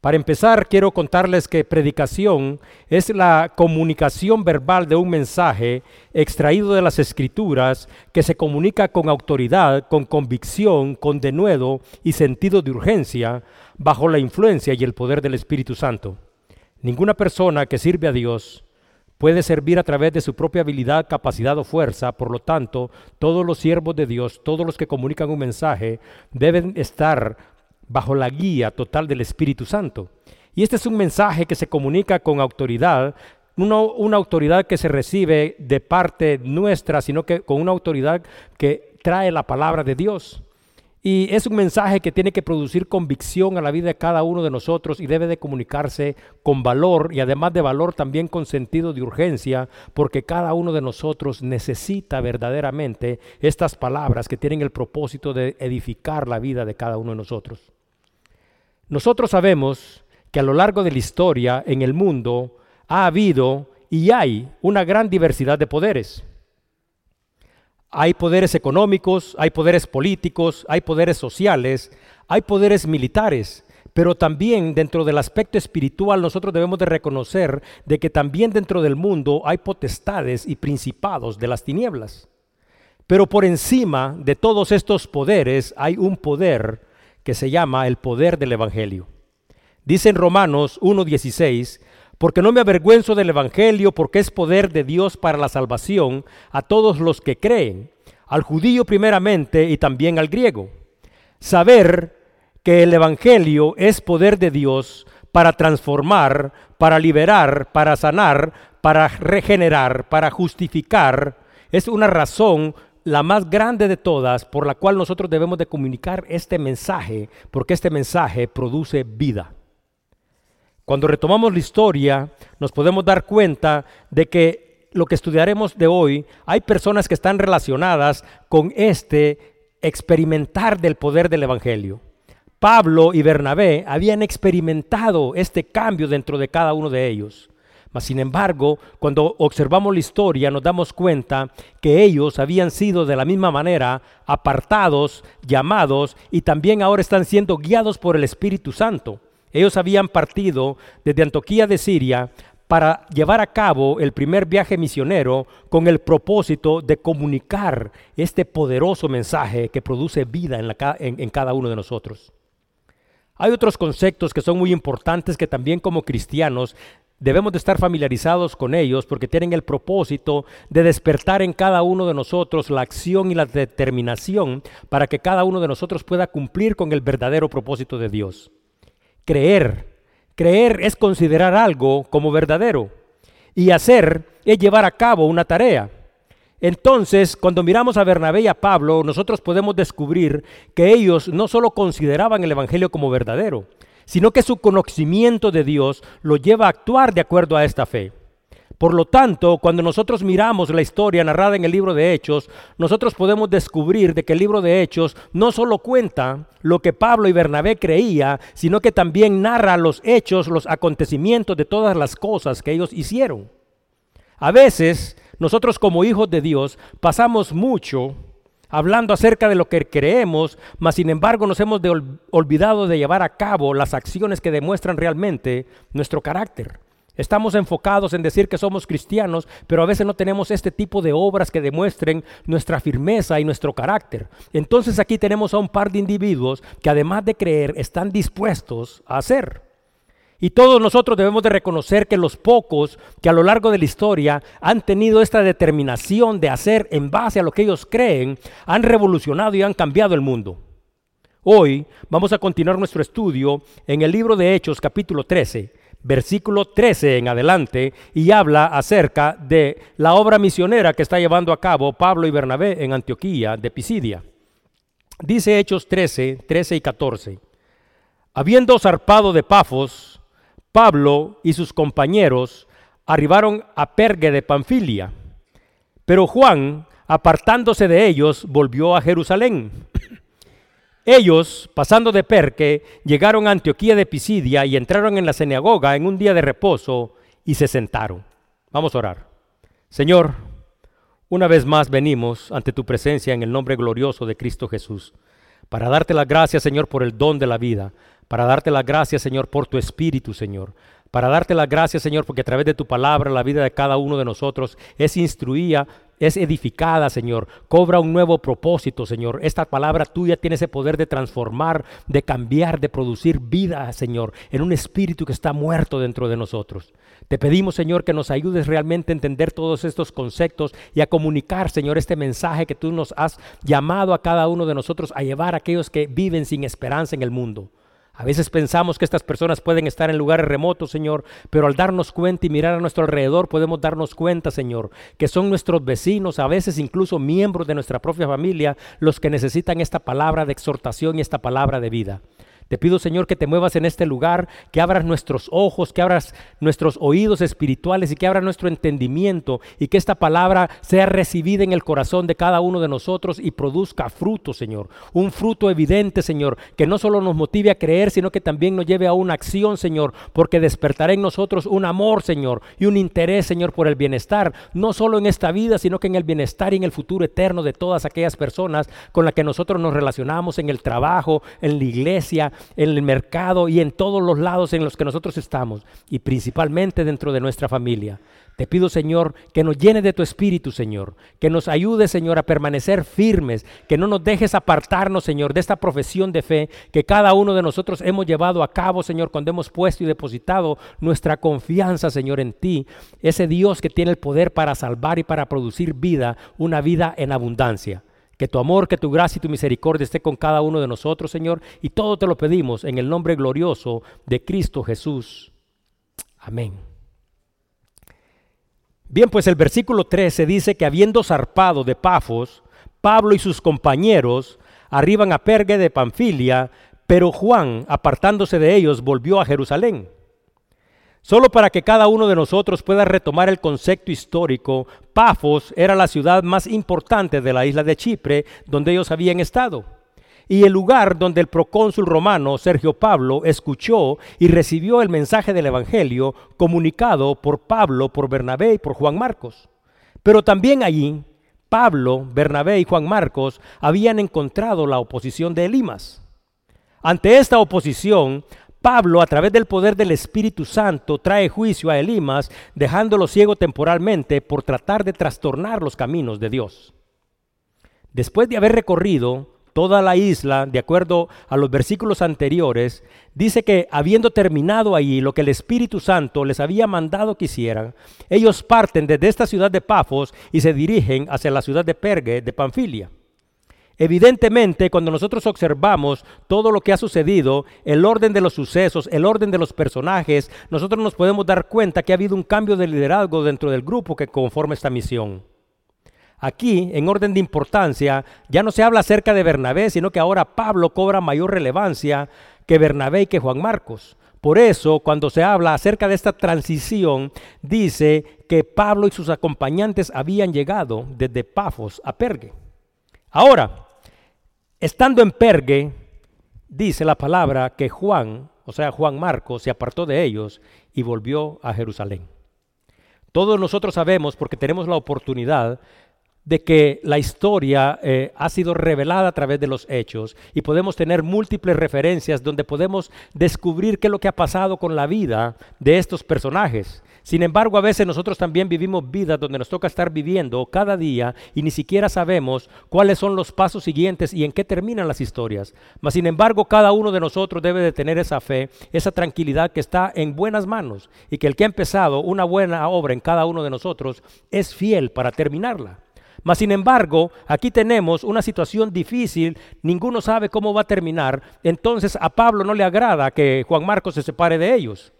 Para empezar, quiero contarles que predicación es la comunicación verbal de un mensaje extraído de las escrituras que se comunica con autoridad, con convicción, con denuedo y sentido de urgencia, bajo la influencia y el poder del Espíritu Santo. Ninguna persona que sirve a Dios puede servir a través de su propia habilidad, capacidad o fuerza. Por lo tanto, todos los siervos de Dios, todos los que comunican un mensaje, deben estar bajo la guía total del Espíritu Santo. Y este es un mensaje que se comunica con autoridad, no una autoridad que se recibe de parte nuestra, sino que con una autoridad que trae la palabra de Dios. Y es un mensaje que tiene que producir convicción a la vida de cada uno de nosotros y debe de comunicarse con valor y además de valor también con sentido de urgencia, porque cada uno de nosotros necesita verdaderamente estas palabras que tienen el propósito de edificar la vida de cada uno de nosotros. Nosotros sabemos que a lo largo de la historia en el mundo ha habido y hay una gran diversidad de poderes. Hay poderes económicos, hay poderes políticos, hay poderes sociales, hay poderes militares, pero también dentro del aspecto espiritual nosotros debemos de reconocer de que también dentro del mundo hay potestades y principados de las tinieblas. Pero por encima de todos estos poderes hay un poder que se llama el poder del Evangelio. Dice en Romanos 1.16, porque no me avergüenzo del Evangelio, porque es poder de Dios para la salvación a todos los que creen, al judío primeramente y también al griego. Saber que el Evangelio es poder de Dios para transformar, para liberar, para sanar, para regenerar, para justificar, es una razón la más grande de todas por la cual nosotros debemos de comunicar este mensaje, porque este mensaje produce vida. Cuando retomamos la historia, nos podemos dar cuenta de que lo que estudiaremos de hoy, hay personas que están relacionadas con este experimentar del poder del Evangelio. Pablo y Bernabé habían experimentado este cambio dentro de cada uno de ellos. Mas sin embargo, cuando observamos la historia nos damos cuenta que ellos habían sido de la misma manera apartados, llamados y también ahora están siendo guiados por el Espíritu Santo. Ellos habían partido desde Antioquía de Siria para llevar a cabo el primer viaje misionero con el propósito de comunicar este poderoso mensaje que produce vida en cada uno de nosotros. Hay otros conceptos que son muy importantes que también como cristianos Debemos de estar familiarizados con ellos porque tienen el propósito de despertar en cada uno de nosotros la acción y la determinación para que cada uno de nosotros pueda cumplir con el verdadero propósito de Dios. Creer. Creer es considerar algo como verdadero y hacer es llevar a cabo una tarea. Entonces, cuando miramos a Bernabé y a Pablo, nosotros podemos descubrir que ellos no solo consideraban el Evangelio como verdadero, sino que su conocimiento de Dios lo lleva a actuar de acuerdo a esta fe. Por lo tanto, cuando nosotros miramos la historia narrada en el libro de Hechos, nosotros podemos descubrir de que el libro de Hechos no solo cuenta lo que Pablo y Bernabé creía, sino que también narra los hechos, los acontecimientos de todas las cosas que ellos hicieron. A veces, nosotros como hijos de Dios pasamos mucho hablando acerca de lo que creemos, mas sin embargo nos hemos olvidado de llevar a cabo las acciones que demuestran realmente nuestro carácter. Estamos enfocados en decir que somos cristianos, pero a veces no tenemos este tipo de obras que demuestren nuestra firmeza y nuestro carácter. Entonces aquí tenemos a un par de individuos que además de creer están dispuestos a hacer. Y todos nosotros debemos de reconocer que los pocos que a lo largo de la historia han tenido esta determinación de hacer en base a lo que ellos creen, han revolucionado y han cambiado el mundo. Hoy vamos a continuar nuestro estudio en el libro de Hechos capítulo 13, versículo 13 en adelante, y habla acerca de la obra misionera que está llevando a cabo Pablo y Bernabé en Antioquía de Pisidia. Dice Hechos 13, 13 y 14. Habiendo zarpado de Pafos, Pablo y sus compañeros arribaron a Pergue de Panfilia, pero Juan, apartándose de ellos, volvió a Jerusalén. Ellos, pasando de Perque, llegaron a Antioquía de Pisidia y entraron en la sinagoga en un día de reposo y se sentaron. Vamos a orar. Señor, una vez más venimos ante tu presencia en el nombre glorioso de Cristo Jesús, para darte las gracias, Señor, por el don de la vida, para darte las gracias, Señor, por tu Espíritu, Señor. Para darte las gracias, Señor, porque a través de tu palabra la vida de cada uno de nosotros es instruida, es edificada, Señor. Cobra un nuevo propósito, Señor. Esta palabra tuya tiene ese poder de transformar, de cambiar, de producir vida, Señor, en un espíritu que está muerto dentro de nosotros. Te pedimos, Señor, que nos ayudes realmente a entender todos estos conceptos y a comunicar, Señor, este mensaje que tú nos has llamado a cada uno de nosotros a llevar a aquellos que viven sin esperanza en el mundo. A veces pensamos que estas personas pueden estar en lugares remotos, Señor, pero al darnos cuenta y mirar a nuestro alrededor podemos darnos cuenta, Señor, que son nuestros vecinos, a veces incluso miembros de nuestra propia familia, los que necesitan esta palabra de exhortación y esta palabra de vida. Te pido, Señor, que te muevas en este lugar, que abras nuestros ojos, que abras nuestros oídos espirituales y que abras nuestro entendimiento y que esta palabra sea recibida en el corazón de cada uno de nosotros y produzca fruto, Señor. Un fruto evidente, Señor, que no solo nos motive a creer, sino que también nos lleve a una acción, Señor, porque despertará en nosotros un amor, Señor, y un interés, Señor, por el bienestar, no solo en esta vida, sino que en el bienestar y en el futuro eterno de todas aquellas personas con las que nosotros nos relacionamos en el trabajo, en la iglesia, en el mercado y en todos los lados en los que nosotros estamos y principalmente dentro de nuestra familia. Te pido, Señor, que nos llene de tu espíritu, Señor, que nos ayude, Señor, a permanecer firmes, que no nos dejes apartarnos, Señor, de esta profesión de fe que cada uno de nosotros hemos llevado a cabo, Señor, cuando hemos puesto y depositado nuestra confianza, Señor, en ti, ese Dios que tiene el poder para salvar y para producir vida, una vida en abundancia. Que tu amor, que tu gracia y tu misericordia esté con cada uno de nosotros, Señor. Y todo te lo pedimos en el nombre glorioso de Cristo Jesús. Amén. Bien, pues el versículo 13 dice que habiendo zarpado de Pafos, Pablo y sus compañeros arriban a Pergue de Panfilia, pero Juan, apartándose de ellos, volvió a Jerusalén. Solo para que cada uno de nosotros pueda retomar el concepto histórico, Pafos era la ciudad más importante de la isla de Chipre donde ellos habían estado. Y el lugar donde el procónsul romano Sergio Pablo escuchó y recibió el mensaje del Evangelio comunicado por Pablo, por Bernabé y por Juan Marcos. Pero también allí Pablo, Bernabé y Juan Marcos habían encontrado la oposición de Elimas. Ante esta oposición, Pablo, a través del poder del Espíritu Santo, trae juicio a Elimas, dejándolo ciego temporalmente por tratar de trastornar los caminos de Dios. Después de haber recorrido toda la isla, de acuerdo a los versículos anteriores, dice que habiendo terminado allí lo que el Espíritu Santo les había mandado que hicieran, ellos parten desde esta ciudad de Pafos y se dirigen hacia la ciudad de Pergue de Panfilia. Evidentemente, cuando nosotros observamos todo lo que ha sucedido, el orden de los sucesos, el orden de los personajes, nosotros nos podemos dar cuenta que ha habido un cambio de liderazgo dentro del grupo que conforma esta misión. Aquí, en orden de importancia, ya no se habla acerca de Bernabé, sino que ahora Pablo cobra mayor relevancia que Bernabé y que Juan Marcos. Por eso, cuando se habla acerca de esta transición, dice que Pablo y sus acompañantes habían llegado desde Pafos a Pergue. Ahora, Estando en Pergue, dice la palabra que Juan, o sea, Juan Marcos, se apartó de ellos y volvió a Jerusalén. Todos nosotros sabemos, porque tenemos la oportunidad, de que la historia eh, ha sido revelada a través de los hechos y podemos tener múltiples referencias donde podemos descubrir qué es lo que ha pasado con la vida de estos personajes. Sin embargo, a veces nosotros también vivimos vidas donde nos toca estar viviendo cada día y ni siquiera sabemos cuáles son los pasos siguientes y en qué terminan las historias. Mas, sin embargo, cada uno de nosotros debe de tener esa fe, esa tranquilidad que está en buenas manos y que el que ha empezado una buena obra en cada uno de nosotros es fiel para terminarla. Mas sin embargo, aquí tenemos una situación difícil, ninguno sabe cómo va a terminar, entonces a Pablo no le agrada que Juan Marcos se separe de ellos.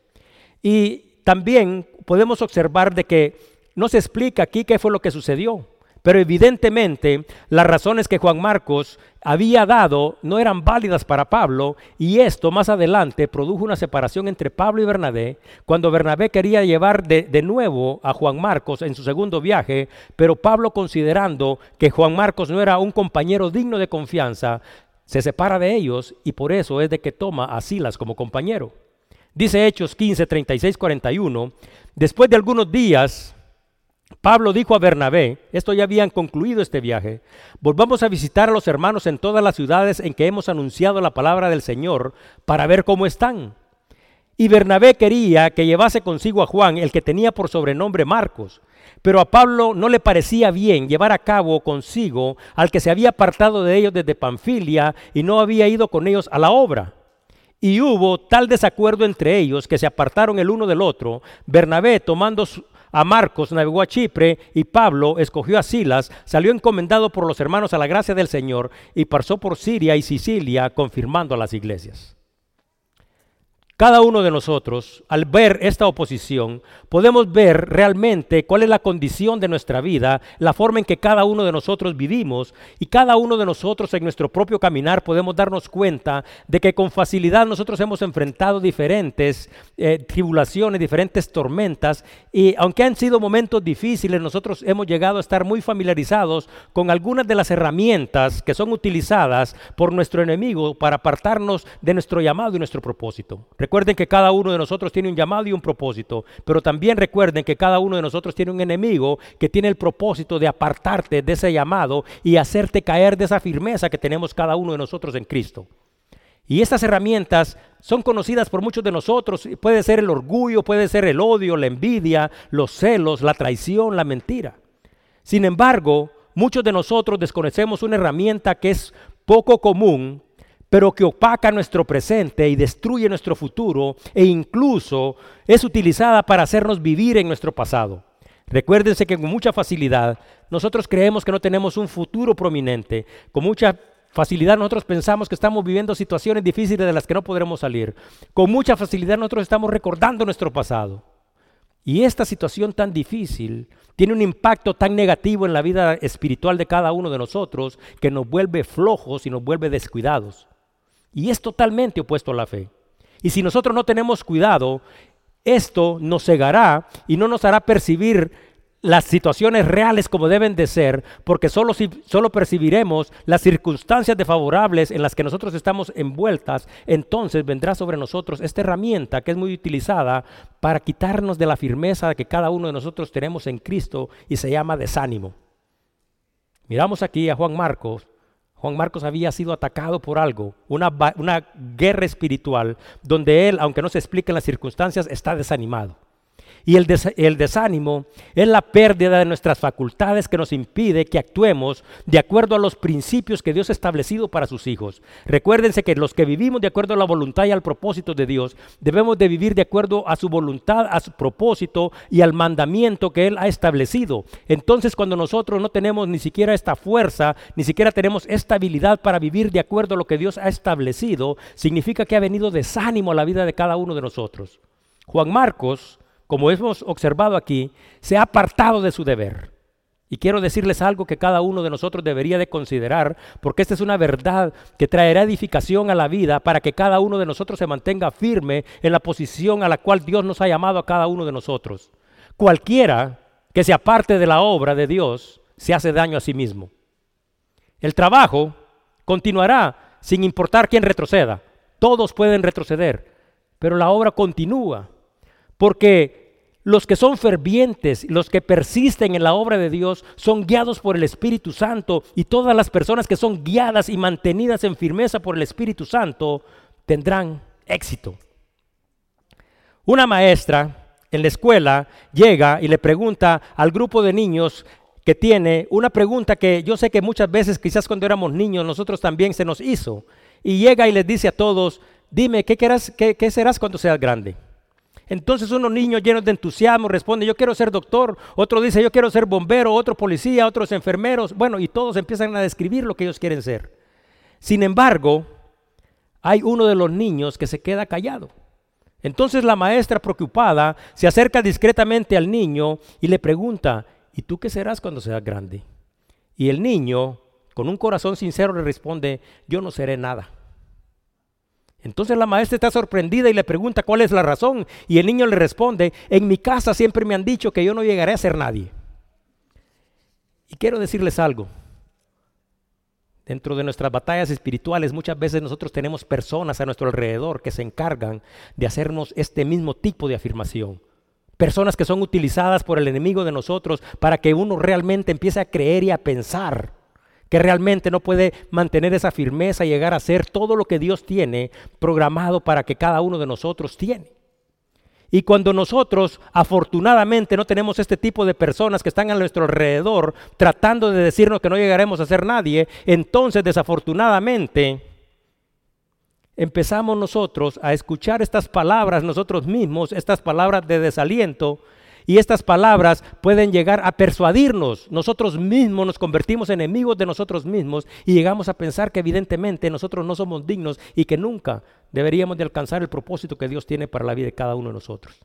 Y también podemos observar de que no se explica aquí qué fue lo que sucedió. Pero evidentemente las razones que Juan Marcos había dado no eran válidas para Pablo y esto más adelante produjo una separación entre Pablo y Bernabé cuando Bernabé quería llevar de, de, nuevo a Juan Marcos en su segundo viaje, pero Pablo considerando que Juan Marcos no era un compañero digno de confianza, se separa de ellos y por eso es de que toma a Silas como compañero. Dice Hechos 15, 36, 41, después de algunos días, Pablo dijo a Bernabé, esto ya habían concluido este viaje, volvamos a visitar a los hermanos en todas las ciudades en que hemos anunciado la palabra del Señor para ver cómo están. Y Bernabé quería que llevase consigo a Juan, el que tenía por sobrenombre Marcos. Pero a Pablo no le parecía bien llevar a cabo consigo al que se había apartado de ellos desde Panfilia y no había ido con ellos a la obra. Y hubo tal desacuerdo entre ellos que se apartaron el uno del otro. Bernabé, tomando a Marcos, navegó a Chipre y Pablo escogió a Silas, salió encomendado por los hermanos a la gracia del Señor y pasó por Siria y Sicilia confirmando a las iglesias. Cada uno de nosotros, al ver esta oposición, podemos ver realmente cuál es la condición de nuestra vida, la forma en que cada uno de nosotros vivimos y cada uno de nosotros en nuestro propio caminar podemos darnos cuenta de que con facilidad nosotros hemos enfrentado diferentes eh, tribulaciones, diferentes tormentas y aunque han sido momentos difíciles, nosotros hemos llegado a estar muy familiarizados con algunas de las herramientas que son utilizadas por nuestro enemigo para apartarnos de nuestro llamado y nuestro propósito. Recuerden que cada uno de nosotros tiene un llamado y un propósito, pero también recuerden que cada uno de nosotros tiene un enemigo que tiene el propósito de apartarte de ese llamado y hacerte caer de esa firmeza que tenemos cada uno de nosotros en Cristo. Y estas herramientas son conocidas por muchos de nosotros. Puede ser el orgullo, puede ser el odio, la envidia, los celos, la traición, la mentira. Sin embargo, muchos de nosotros desconocemos una herramienta que es poco común pero que opaca nuestro presente y destruye nuestro futuro e incluso es utilizada para hacernos vivir en nuestro pasado. Recuérdense que con mucha facilidad nosotros creemos que no tenemos un futuro prominente, con mucha facilidad nosotros pensamos que estamos viviendo situaciones difíciles de las que no podremos salir, con mucha facilidad nosotros estamos recordando nuestro pasado. Y esta situación tan difícil tiene un impacto tan negativo en la vida espiritual de cada uno de nosotros que nos vuelve flojos y nos vuelve descuidados. Y es totalmente opuesto a la fe. Y si nosotros no tenemos cuidado, esto nos cegará y no nos hará percibir las situaciones reales como deben de ser, porque solo, solo percibiremos las circunstancias desfavorables en las que nosotros estamos envueltas, entonces vendrá sobre nosotros esta herramienta que es muy utilizada para quitarnos de la firmeza que cada uno de nosotros tenemos en Cristo y se llama desánimo. Miramos aquí a Juan Marcos Juan Marcos había sido atacado por algo, una, una, guerra espiritual, donde él, aunque no se expliquen las circunstancias, está desanimado. Y el, desánimo es la pérdida de nuestras facultades que nos impide que actuemos de acuerdo a los principios que Dios ha establecido para sus hijos. Recuérdense que los que vivimos de acuerdo a la voluntad y al propósito de Dios, debemos de vivir de acuerdo a su voluntad, a su propósito y al mandamiento que Él ha establecido. Entonces cuando nosotros no tenemos ni siquiera esta fuerza, ni siquiera tenemos esta habilidad para vivir de acuerdo a lo que Dios ha establecido, significa que ha venido desánimo a la vida de cada uno de nosotros. Juan Marcos como hemos observado aquí, se ha apartado de su deber. Y quiero decirles algo que cada uno de nosotros debería de considerar, porque esta es una verdad que traerá edificación a la vida para que cada uno de nosotros se mantenga firme en la posición a la cual Dios nos ha llamado a cada uno de nosotros. Cualquiera que se aparte de la obra de Dios se hace daño a sí mismo. El trabajo continuará sin importar quién retroceda. Todos pueden retroceder, pero la obra continúa porque los que son fervientes, los que persisten en la obra de Dios, son guiados por el Espíritu Santo y todas las personas que son guiadas y mantenidas en firmeza por el Espíritu Santo tendrán éxito. Una maestra en la escuela llega y le pregunta al grupo de niños que tiene una pregunta que yo sé que muchas veces, quizás cuando éramos niños, nosotros también se nos hizo. Y llega y les dice a todos, dime, ¿qué, qué, qué serás cuando seas grande? Entonces unos niños llenos de entusiasmo responden, yo quiero ser doctor, otro dice, yo quiero ser bombero, otro policía, otros enfermeros, bueno, y todos empiezan a describir lo que ellos quieren ser. Sin embargo, hay uno de los niños que se queda callado. Entonces la maestra preocupada se acerca discretamente al niño y le pregunta, ¿y tú qué serás cuando seas grande? Y el niño, con un corazón sincero, le responde, yo no seré nada. Entonces la maestra está sorprendida y le pregunta cuál es la razón. Y el niño le responde, en mi casa siempre me han dicho que yo no llegaré a ser nadie. Y quiero decirles algo. Dentro de nuestras batallas espirituales muchas veces nosotros tenemos personas a nuestro alrededor que se encargan de hacernos este mismo tipo de afirmación. Personas que son utilizadas por el enemigo de nosotros para que uno realmente empiece a creer y a pensar que realmente no puede mantener esa firmeza y llegar a ser todo lo que Dios tiene programado para que cada uno de nosotros tiene. Y cuando nosotros afortunadamente no tenemos este tipo de personas que están a nuestro alrededor tratando de decirnos que no llegaremos a ser nadie, entonces desafortunadamente empezamos nosotros a escuchar estas palabras nosotros mismos, estas palabras de desaliento, y estas palabras pueden llegar a persuadirnos. Nosotros mismos nos convertimos en enemigos de nosotros mismos y llegamos a pensar que evidentemente nosotros no somos dignos y que nunca deberíamos de alcanzar el propósito que Dios tiene para la vida de cada uno de nosotros.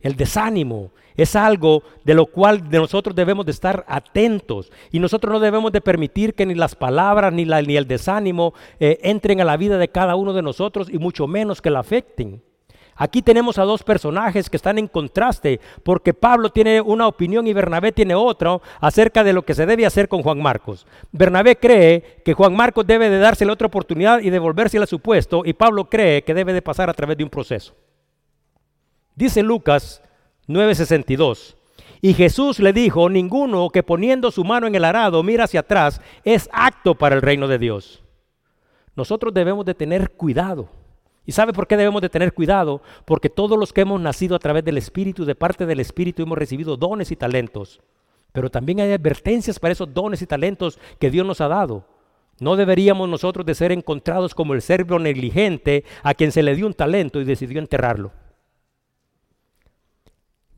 El desánimo es algo de lo cual de nosotros debemos de estar atentos y nosotros no debemos de permitir que ni las palabras ni, la, ni el desánimo eh, entren a la vida de cada uno de nosotros y mucho menos que la afecten. Aquí tenemos a dos personajes que están en contraste, porque Pablo tiene una opinión y Bernabé tiene otra acerca de lo que se debe hacer con Juan Marcos. Bernabé cree que Juan Marcos debe de dársele otra oportunidad y devolvérsela a su puesto, y Pablo cree que debe de pasar a través de un proceso. Dice Lucas 9:62, y Jesús le dijo, ninguno que poniendo su mano en el arado mira hacia atrás es apto para el reino de Dios. Nosotros debemos de tener cuidado ¿Y sabe por qué debemos de tener cuidado? Porque todos los que hemos nacido a través del Espíritu, de parte del Espíritu, hemos recibido dones y talentos. Pero también hay advertencias para esos dones y talentos que Dios nos ha dado. No deberíamos nosotros de ser encontrados como el servo negligente a quien se le dio un talento y decidió enterrarlo.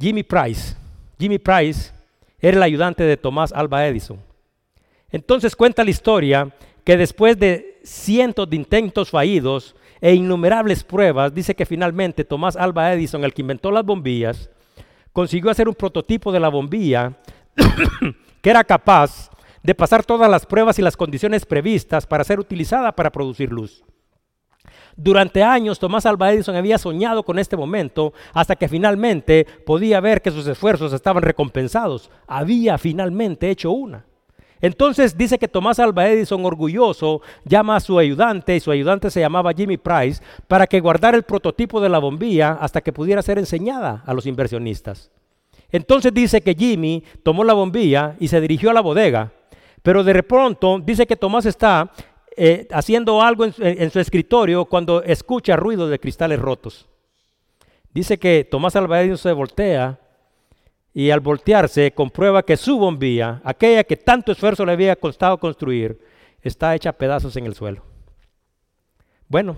Jimmy Price. Jimmy Price era el ayudante de Tomás Alba Edison. Entonces cuenta la historia que después de cientos de intentos fallidos, e innumerables pruebas, dice que finalmente Tomás Alba Edison, el que inventó las bombillas, consiguió hacer un prototipo de la bombilla que era capaz de pasar todas las pruebas y las condiciones previstas para ser utilizada para producir luz. Durante años Tomás Alba Edison había soñado con este momento hasta que finalmente podía ver que sus esfuerzos estaban recompensados. Había finalmente hecho una. Entonces dice que Tomás Alba Edison, orgulloso, llama a su ayudante, y su ayudante se llamaba Jimmy Price, para que guardara el prototipo de la bombilla hasta que pudiera ser enseñada a los inversionistas. Entonces dice que Jimmy tomó la bombilla y se dirigió a la bodega, pero de pronto dice que Tomás está eh, haciendo algo en, su escritorio cuando escucha ruido de cristales rotos. Dice que Tomás Alba Edison se voltea y al voltearse comprueba que su bombilla, aquella que tanto esfuerzo le había costado construir, está hecha pedazos en el suelo. Bueno,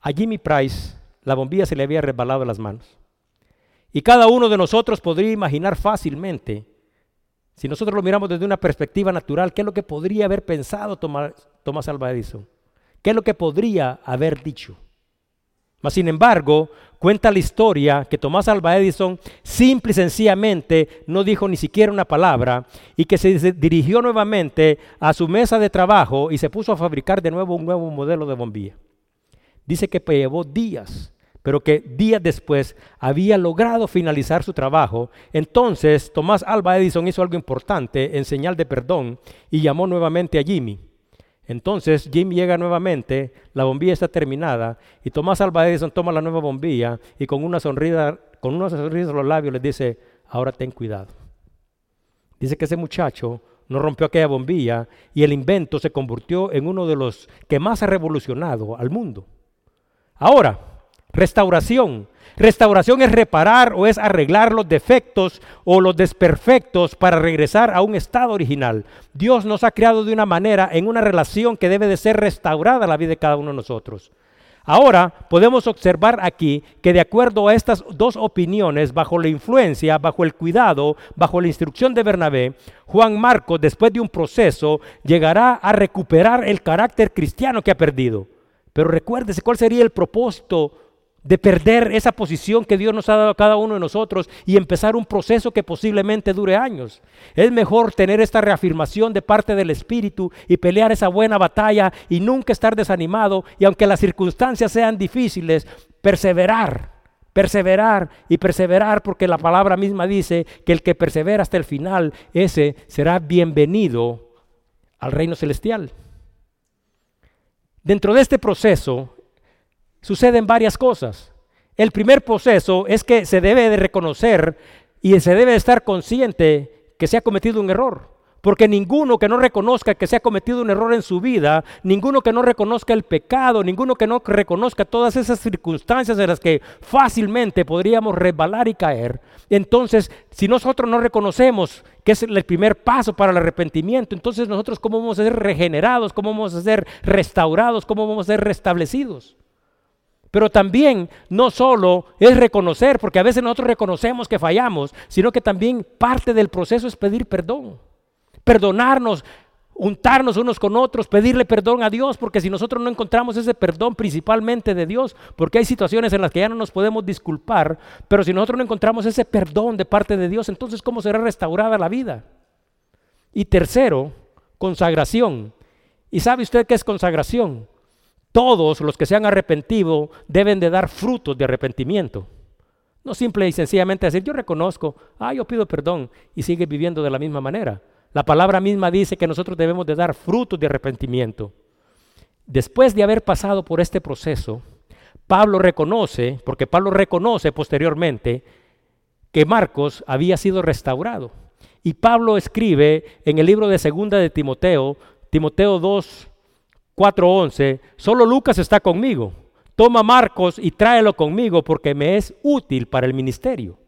a Jimmy Price la bombilla se le había resbalado las manos. Y cada uno de nosotros podría imaginar fácilmente, si nosotros lo miramos desde una perspectiva natural, qué es lo que podría haber pensado Tomás, Tomás Alva Edison, qué es lo que podría haber dicho. Mas, sin embargo, cuenta la historia que Tomás Alba Edison simple y sencillamente no dijo ni siquiera una palabra y que se dirigió nuevamente a su mesa de trabajo y se puso a fabricar de nuevo un nuevo modelo de bombilla. Dice que llevó días, pero que días después había logrado finalizar su trabajo. Entonces Tomás Alba Edison hizo algo importante en señal de perdón y llamó nuevamente a Jimmy. Entonces Jim llega nuevamente, la bombilla está terminada y Tomás Alva Edison toma la nueva bombilla y con una sonrisa, con una sonrisa en los labios les dice, ahora ten cuidado. Dice que ese muchacho no rompió aquella bombilla y el invento se convirtió en uno de los que más ha revolucionado al mundo. Ahora, restauración. Restauración es reparar o es arreglar los defectos o los desperfectos para regresar a un estado original. Dios nos ha creado de una manera en una relación que debe de ser restaurada la vida de cada uno de nosotros. Ahora podemos observar aquí que de acuerdo a estas dos opiniones, bajo la influencia, bajo el cuidado, bajo la instrucción de Bernabé, Juan Marcos, después de un proceso, llegará a recuperar el carácter cristiano que ha perdido. Pero recuérdese cuál sería el propósito de perder esa posición que Dios nos ha dado a cada uno de nosotros y empezar un proceso que posiblemente dure años. Es mejor tener esta reafirmación de parte del Espíritu y pelear esa buena batalla y nunca estar desanimado y aunque las circunstancias sean difíciles, perseverar, perseverar y perseverar porque la palabra misma dice que el que persevera hasta el final, ese será bienvenido al reino celestial. Dentro de este proceso, suceden varias cosas. el primer proceso es que se debe de reconocer y se debe de estar consciente que se ha cometido un error. Porque ninguno que no reconozca que se ha cometido un error en su vida, ninguno que no reconozca el pecado, ninguno que no reconozca todas esas circunstancias en las que fácilmente podríamos resbalar y caer, entonces si nosotros no reconocemos que es el primer paso para el arrepentimiento, entonces nosotros cómo vamos a ser regenerados, cómo vamos a ser restaurados, cómo vamos a ser restablecidos. Pero también no solo es reconocer, porque a veces nosotros reconocemos que fallamos, sino que también parte del proceso es pedir perdón perdonarnos, untarnos unos con otros, pedirle perdón a Dios, porque si nosotros no encontramos ese perdón principalmente de Dios, porque hay situaciones en las que ya no nos podemos disculpar, pero si nosotros no encontramos ese perdón de parte de Dios, entonces ¿cómo será restaurada la vida? Y tercero, consagración. ¿Y sabe usted qué es consagración? Todos los que se han arrepentido deben de dar frutos de arrepentimiento. No simple y sencillamente decir, yo reconozco, ah, yo pido perdón y sigue viviendo de la misma manera. La palabra misma dice que nosotros debemos de dar frutos de arrepentimiento. Después de haber pasado por este proceso, Pablo reconoce, porque Pablo reconoce posteriormente, que Marcos había sido restaurado. Y Pablo escribe en el libro de segunda de Timoteo, Timoteo 2, 4, 11, solo Lucas está conmigo. Toma Marcos y tráelo conmigo porque me es útil para el ministerio.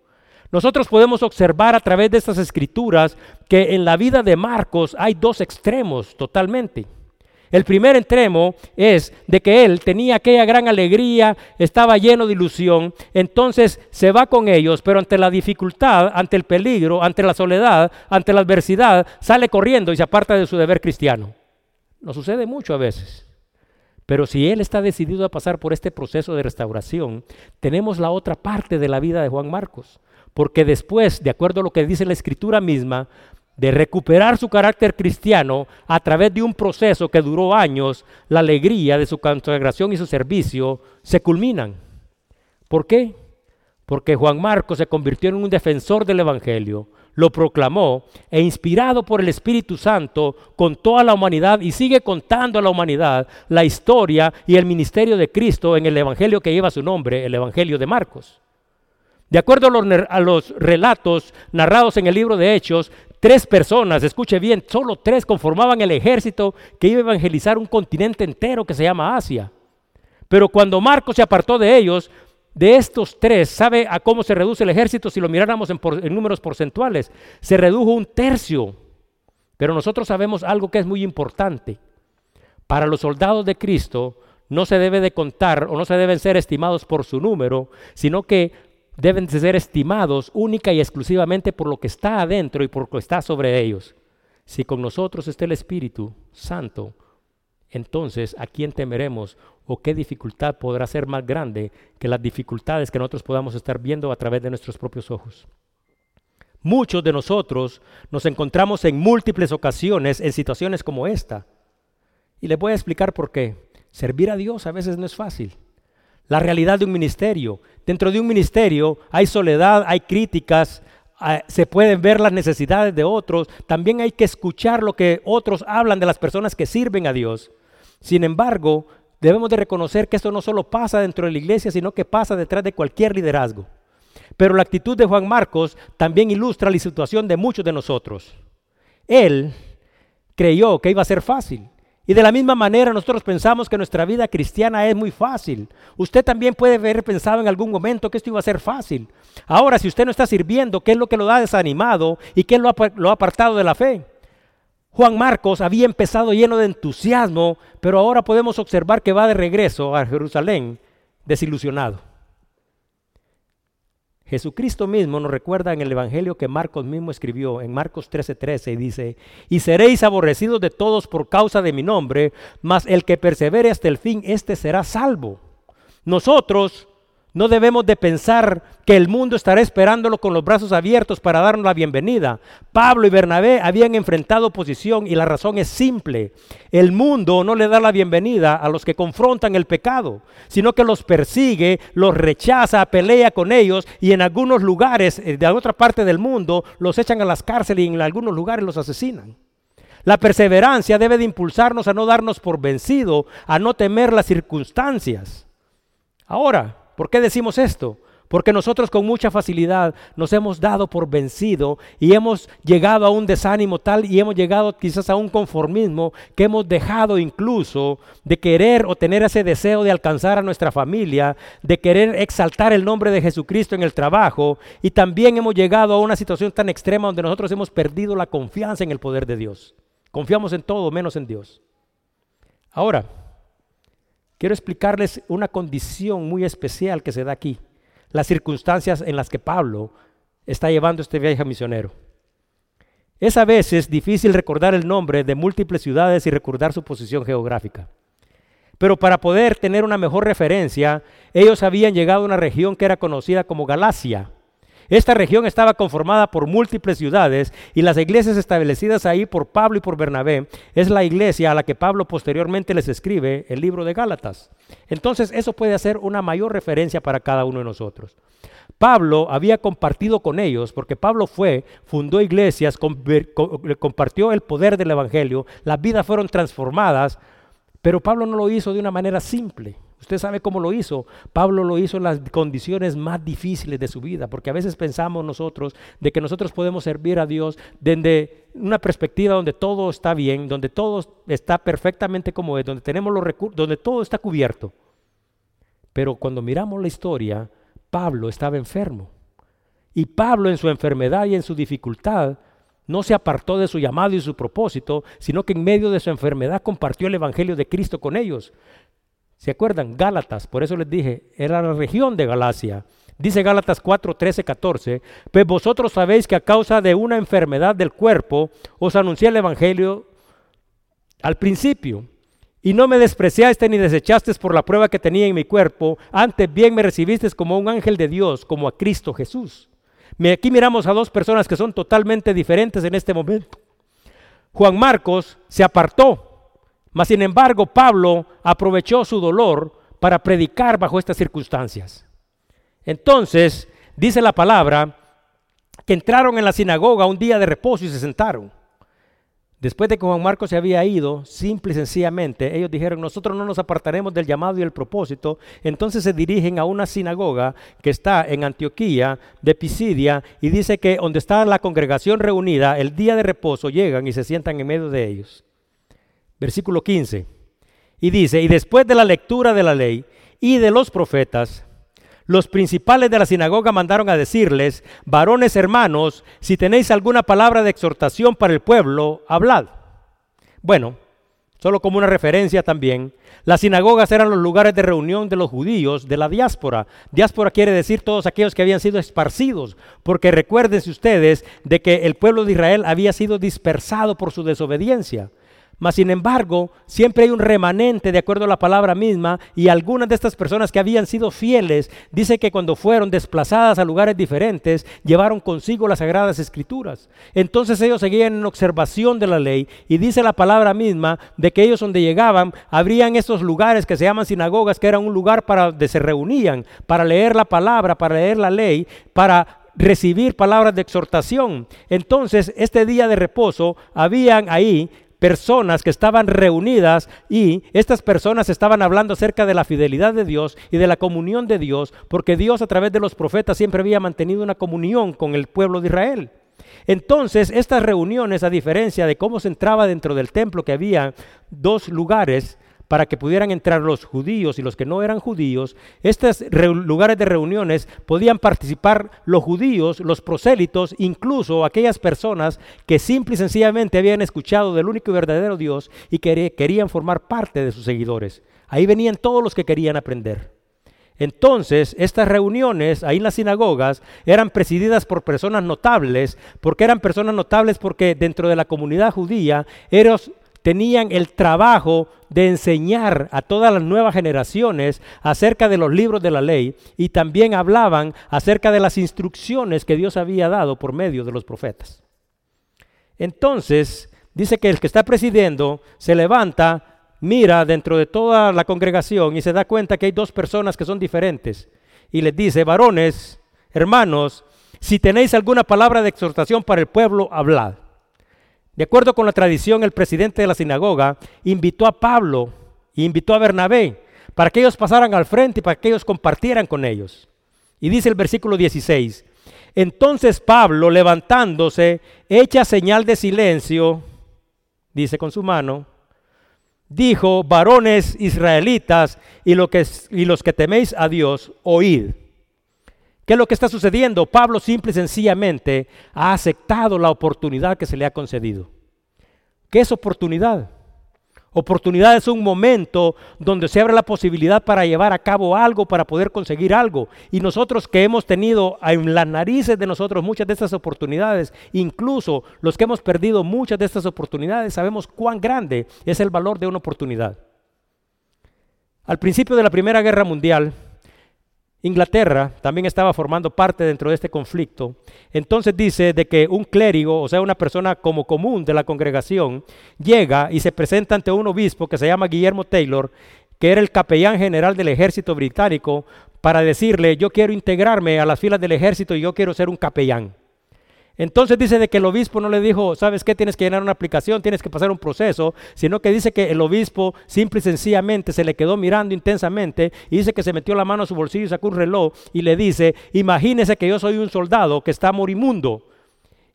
Nosotros podemos observar a través de estas escrituras que en la vida de Marcos hay dos extremos totalmente. El primer extremo es de que él tenía aquella gran alegría, estaba lleno de ilusión, entonces se va con ellos, pero ante la dificultad, ante el peligro, ante la soledad, ante la adversidad, sale corriendo y se aparta de su deber cristiano. Nos sucede mucho a veces. Pero si él está decidido a pasar por este proceso de restauración, tenemos la otra parte de la vida de Juan Marcos. Porque después, de acuerdo a lo que dice la escritura misma, de recuperar su carácter cristiano a través de un proceso que duró años, la alegría de su consagración y su servicio se culminan. ¿Por qué? Porque Juan Marcos se convirtió en un defensor del Evangelio, lo proclamó e inspirado por el Espíritu Santo contó a la humanidad y sigue contando a la humanidad la historia y el ministerio de Cristo en el Evangelio que lleva su nombre, el Evangelio de Marcos. De acuerdo a los, relatos narrados en el libro de Hechos, tres personas, escuche bien, solo tres conformaban el ejército que iba a evangelizar un continente entero que se llama Asia. Pero cuando Marcos se apartó de ellos, de estos tres, ¿sabe a cómo se reduce el ejército si lo miráramos en, números porcentuales? Se redujo un tercio. Pero nosotros sabemos algo que es muy importante. Para los soldados de Cristo no se debe de contar o no se deben ser estimados por su número, sino que deben de ser estimados única y exclusivamente por lo que está adentro y por lo que está sobre ellos. Si con nosotros está el Espíritu Santo, entonces ¿a quién temeremos o qué dificultad podrá ser más grande que las dificultades que nosotros podamos estar viendo a través de nuestros propios ojos? Muchos de nosotros nos encontramos en múltiples ocasiones en situaciones como esta. Y les voy a explicar por qué. Servir a Dios a veces no es fácil la realidad de un ministerio. Dentro de un ministerio hay soledad, hay críticas, ah, se pueden ver las necesidades de otros, también hay que escuchar lo que otros hablan de las personas que sirven a Dios. Sin embargo, debemos de reconocer que esto no solo pasa dentro de la iglesia, sino que pasa detrás de cualquier liderazgo. Pero la actitud de Juan Marcos también ilustra la situación de muchos de nosotros. Él creyó que iba a ser fácil. Y de la misma manera nosotros pensamos que nuestra vida cristiana es muy fácil. Usted también puede haber pensado en algún momento que esto iba a ser fácil. Ahora, si usted no está sirviendo, ¿qué es lo que lo ha desanimado y qué lo ha, lo ha apartado de la fe? Juan Marcos había empezado lleno de entusiasmo, pero ahora podemos observar que va de regreso a Jerusalén desilusionado. Jesucristo mismo nos recuerda en el Evangelio que Marcos mismo escribió, en Marcos 13:13, y dice, y seréis aborrecidos de todos por causa de mi nombre, mas el que persevere hasta el fin, éste será salvo. Nosotros no debemos de pensar que el mundo estará esperándolo con los brazos abiertos para darnos la bienvenida. Pablo y Bernabé habían enfrentado oposición y la razón es simple. El mundo no le da la bienvenida a los que confrontan el pecado, sino que los persigue, los rechaza, pelea con ellos y en algunos lugares eh, de otra parte del mundo los echan a las cárceles y en algunos lugares los asesinan. La perseverancia debe de impulsarnos a no darnos por vencido, a no temer las circunstancias. Ahora, ¿Por qué decimos esto? Porque nosotros con mucha facilidad nos hemos dado por vencido y hemos llegado a un desánimo tal y hemos llegado quizás a un conformismo que hemos dejado incluso de querer o tener ese deseo de alcanzar a nuestra familia, de querer exaltar el nombre de Jesucristo en el trabajo y también hemos llegado a una situación tan extrema donde nosotros hemos perdido la confianza en el poder de Dios. Confiamos en todo menos en Dios. Ahora, quiero explicarles una condición muy especial que se da aquí las circunstancias en las que Pablo está llevando este viaje misionero. Es a veces difícil recordar el nombre de múltiples ciudades y recordar su posición geográfica. Pero para poder tener una mejor referencia, ellos habían llegado a una región que era conocida como Galacia, esta región estaba conformada por múltiples ciudades y las iglesias establecidas ahí por Pablo y por Bernabé es la iglesia a la que Pablo posteriormente les escribe el libro de Gálatas. Entonces eso puede hacer una mayor referencia para cada uno de nosotros. Pablo había compartido con ellos, porque Pablo fue, fundó iglesias, compartió el poder del Evangelio, las vidas fueron transformadas, pero Pablo no lo hizo de una manera simple. Usted sabe cómo lo hizo. Pablo lo hizo en las condiciones más difíciles de su vida, porque a veces pensamos nosotros de que nosotros podemos servir a Dios desde una perspectiva donde todo está bien, donde todo está perfectamente como es, donde tenemos los recursos, donde todo está cubierto. Pero cuando miramos la historia, Pablo estaba enfermo. Y Pablo en su enfermedad y en su dificultad no se apartó de su llamado y su propósito, sino que en medio de su enfermedad compartió el Evangelio de Cristo con ellos. ¿Se acuerdan? Gálatas, por eso les dije, era la región de Galacia. Dice Gálatas 4, 13, 14, pues vosotros sabéis que a causa de una enfermedad del cuerpo os anuncié el Evangelio al principio. Y no me despreciaste ni desechaste por la prueba que tenía en mi cuerpo, antes bien me recibisteis como un ángel de Dios, como a Cristo Jesús. Aquí miramos a dos personas que son totalmente diferentes en este momento. Juan Marcos se apartó mas sin embargo, Pablo aprovechó su dolor para predicar bajo estas circunstancias. Entonces, dice la palabra, que entraron en la sinagoga un día de reposo y se sentaron. Después de que Juan Marcos se había ido, simple y sencillamente, ellos dijeron, nosotros no nos apartaremos del llamado y el propósito. Entonces se dirigen a una sinagoga que está en Antioquía, de Pisidia, y dice que donde está la congregación reunida, el día de reposo llegan y se sientan en medio de ellos versículo 15. Y dice, y después de la lectura de la ley y de los profetas, los principales de la sinagoga mandaron a decirles, varones hermanos, si tenéis alguna palabra de exhortación para el pueblo, hablad. Bueno, solo como una referencia también, las sinagogas eran los lugares de reunión de los judíos de la diáspora. Diáspora quiere decir todos aquellos que habían sido esparcidos, porque recuérdense ustedes de que el pueblo de Israel había sido dispersado por su desobediencia. Mas sin embargo, siempre hay un remanente de acuerdo a la palabra misma y algunas de estas personas que habían sido fieles, dice que cuando fueron desplazadas a lugares diferentes, llevaron consigo las sagradas escrituras. Entonces ellos seguían en observación de la ley y dice la palabra misma de que ellos donde llegaban, habrían estos lugares que se llaman sinagogas, que eran un lugar para donde se reunían, para leer la palabra, para leer la ley, para recibir palabras de exhortación. Entonces, este día de reposo, habían ahí personas que estaban reunidas y estas personas estaban hablando acerca de la fidelidad de Dios y de la comunión de Dios, porque Dios a través de los profetas siempre había mantenido una comunión con el pueblo de Israel. Entonces, estas reuniones, a diferencia de cómo se entraba dentro del templo, que había dos lugares, para que pudieran entrar los judíos y los que no eran judíos, estos lugares de reuniones podían participar los judíos, los prosélitos, incluso aquellas personas que simple y sencillamente habían escuchado del único y verdadero Dios y que querían formar parte de sus seguidores. Ahí venían todos los que querían aprender. Entonces, estas reuniones ahí en las sinagogas eran presididas por personas notables, porque eran personas notables porque dentro de la comunidad judía eran tenían el trabajo de enseñar a todas las nuevas generaciones acerca de los libros de la ley y también hablaban acerca de las instrucciones que Dios había dado por medio de los profetas. Entonces, dice que el que está presidiendo se levanta, mira dentro de toda la congregación y se da cuenta que hay dos personas que son diferentes y les dice, varones, hermanos, si tenéis alguna palabra de exhortación para el pueblo, hablad. De acuerdo con la tradición, el presidente de la sinagoga invitó a Pablo e invitó a Bernabé para que ellos pasaran al frente y para que ellos compartieran con ellos. Y dice el versículo 16, entonces Pablo levantándose, echa señal de silencio, dice con su mano, dijo, varones israelitas y, lo que, y los que teméis a Dios, oíd. ¿Qué es lo que está sucediendo? Pablo simple y sencillamente ha aceptado la oportunidad que se le ha concedido. ¿Qué es oportunidad? Oportunidad es un momento donde se abre la posibilidad para llevar a cabo algo, para poder conseguir algo. Y nosotros que hemos tenido en las narices de nosotros muchas de estas oportunidades, incluso los que hemos perdido muchas de estas oportunidades, sabemos cuán grande es el valor de una oportunidad. Al principio de la Primera Guerra Mundial, Inglaterra también estaba formando parte dentro de este conflicto. Entonces dice de que un clérigo, o sea, una persona como común de la congregación, llega y se presenta ante un obispo que se llama Guillermo Taylor, que era el capellán general del ejército británico, para decirle, yo quiero integrarme a las filas del ejército y yo quiero ser un capellán. Entonces dice de que el obispo no le dijo, ¿sabes qué? Tienes que llenar una aplicación, tienes que pasar un proceso, sino que dice que el obispo simple y sencillamente se le quedó mirando intensamente y dice que se metió la mano a su bolsillo y sacó un reloj y le dice, imagínese que yo soy un soldado que está morimundo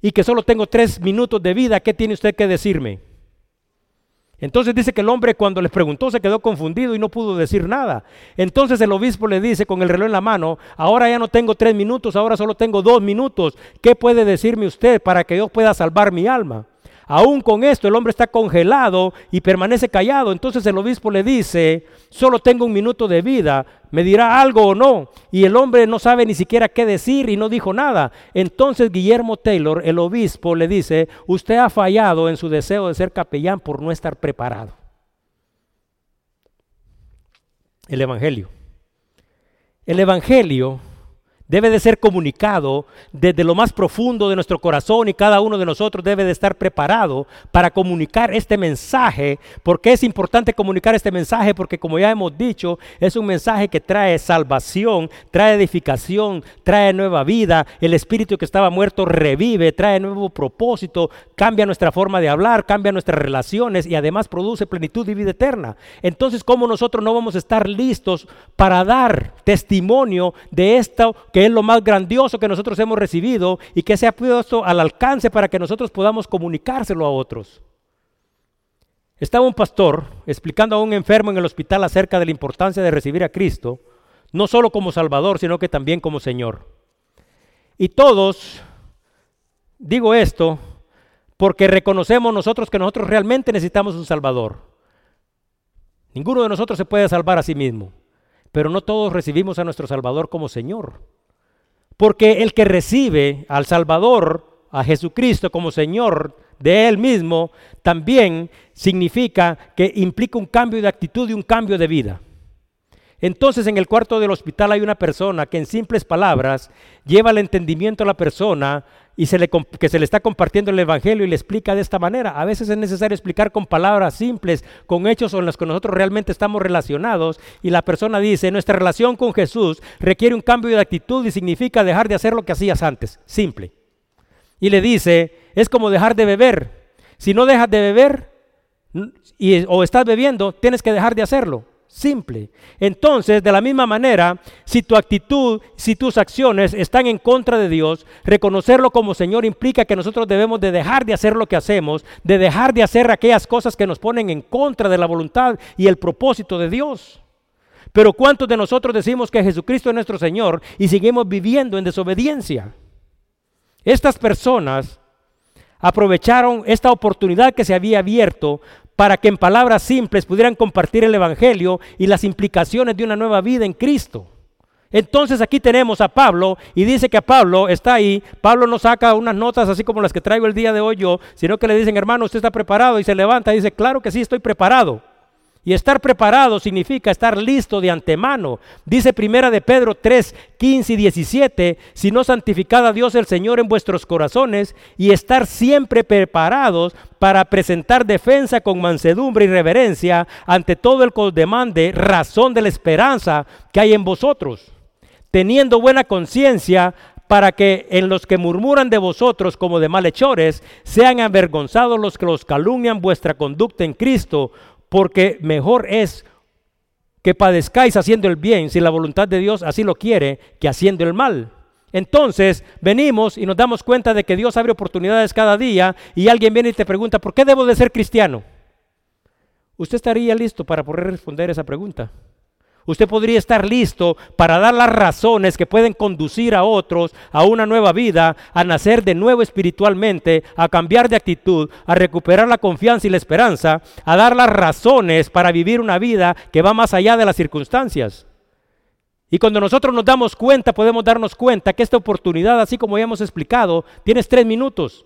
y que solo tengo tres minutos de vida, ¿qué tiene usted que decirme? Entonces dice que el hombre cuando les preguntó se quedó confundido y no pudo decir nada. Entonces el obispo le dice con el reloj en la mano, ahora ya no tengo tres minutos, ahora solo tengo dos minutos. ¿Qué puede decirme usted para que yo pueda salvar mi alma? Aún con esto el hombre está congelado y permanece callado. Entonces el obispo le dice, solo tengo un minuto de vida, ¿me dirá algo o no? Y el hombre no sabe ni siquiera qué decir y no dijo nada. Entonces Guillermo Taylor, el obispo, le dice, usted ha fallado en su deseo de ser capellán por no estar preparado. El Evangelio. El Evangelio debe de ser comunicado desde lo más profundo de nuestro corazón y cada uno de nosotros debe de estar preparado para comunicar este mensaje. porque es importante comunicar este mensaje? Porque como ya hemos dicho, es un mensaje que trae salvación, trae edificación, trae nueva vida. El espíritu que estaba muerto revive, trae nuevo propósito, cambia nuestra forma de hablar, cambia nuestras relaciones y además produce plenitud y vida eterna. Entonces, ¿cómo nosotros no vamos a estar listos para dar testimonio de esto que es lo más grandioso que nosotros hemos recibido y que se ha puesto al alcance para que nosotros podamos comunicárselo a otros. Estaba un pastor explicando a un enfermo en el hospital acerca de la importancia de recibir a Cristo, no solo como Salvador, sino que también como Señor. Y todos, digo esto, porque reconocemos nosotros que nosotros realmente necesitamos un Salvador. Ninguno de nosotros se puede salvar a sí mismo, pero no todos recibimos a nuestro Salvador como Señor. Porque el que recibe al Salvador, a Jesucristo como Señor de Él mismo, también significa que implica un cambio de actitud y un cambio de vida. Entonces en el cuarto del hospital hay una persona que en simples palabras lleva el entendimiento a la persona y se le, que se le está compartiendo el Evangelio y le explica de esta manera. A veces es necesario explicar con palabras simples, con hechos con los que nosotros realmente estamos relacionados. Y la persona dice, nuestra relación con Jesús requiere un cambio de actitud y significa dejar de hacer lo que hacías antes. Simple. Y le dice, es como dejar de beber. Si no dejas de beber y, o estás bebiendo, tienes que dejar de hacerlo simple. Entonces, de la misma manera, si tu actitud, si tus acciones están en contra de Dios, reconocerlo como Señor implica que nosotros debemos de dejar de hacer lo que hacemos, de dejar de hacer aquellas cosas que nos ponen en contra de la voluntad y el propósito de Dios. Pero ¿cuántos de nosotros decimos que Jesucristo es nuestro Señor y seguimos viviendo en desobediencia? Estas personas aprovecharon esta oportunidad que se había abierto para que en palabras simples pudieran compartir el Evangelio y las implicaciones de una nueva vida en Cristo. Entonces aquí tenemos a Pablo y dice que a Pablo está ahí. Pablo no saca unas notas así como las que traigo el día de hoy yo, sino que le dicen, hermano, usted está preparado y se levanta y dice, claro que sí, estoy preparado. Y estar preparado significa estar listo de antemano. Dice primera de Pedro 3, 15 y 17, si no santificad a Dios el Señor en vuestros corazones y estar siempre preparados para presentar defensa con mansedumbre y reverencia ante todo el que os demande razón de la esperanza que hay en vosotros, teniendo buena conciencia para que en los que murmuran de vosotros como de malhechores sean avergonzados los que los calumnian vuestra conducta en Cristo porque mejor es que padezcáis haciendo el bien, si la voluntad de Dios así lo quiere, que haciendo el mal. Entonces venimos y nos damos cuenta de que Dios abre oportunidades cada día y alguien viene y te pregunta, ¿por qué debo de ser cristiano? ¿Usted estaría listo para poder responder esa pregunta? Usted podría estar listo para dar las razones que pueden conducir a otros a una nueva vida, a nacer de nuevo espiritualmente, a cambiar de actitud, a recuperar la confianza y la esperanza, a dar las razones para vivir una vida que va más allá de las circunstancias. Y cuando nosotros nos damos cuenta, podemos darnos cuenta que esta oportunidad, así como ya hemos explicado, tienes tres minutos.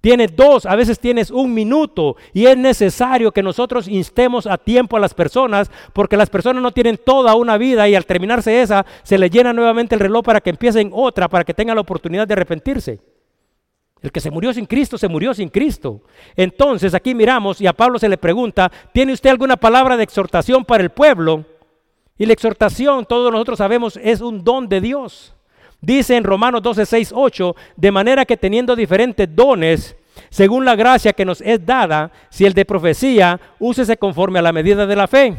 Tienes dos, a veces tienes un minuto y es necesario que nosotros instemos a tiempo a las personas porque las personas no tienen toda una vida y al terminarse esa se le llena nuevamente el reloj para que empiecen otra, para que tengan la oportunidad de arrepentirse. El que se murió sin Cristo, se murió sin Cristo. Entonces aquí miramos y a Pablo se le pregunta, ¿tiene usted alguna palabra de exhortación para el pueblo? Y la exhortación, todos nosotros sabemos, es un don de Dios. Dice en Romanos 12, 6, 8, de manera que teniendo diferentes dones, según la gracia que nos es dada, si el de profecía, úsese conforme a la medida de la fe,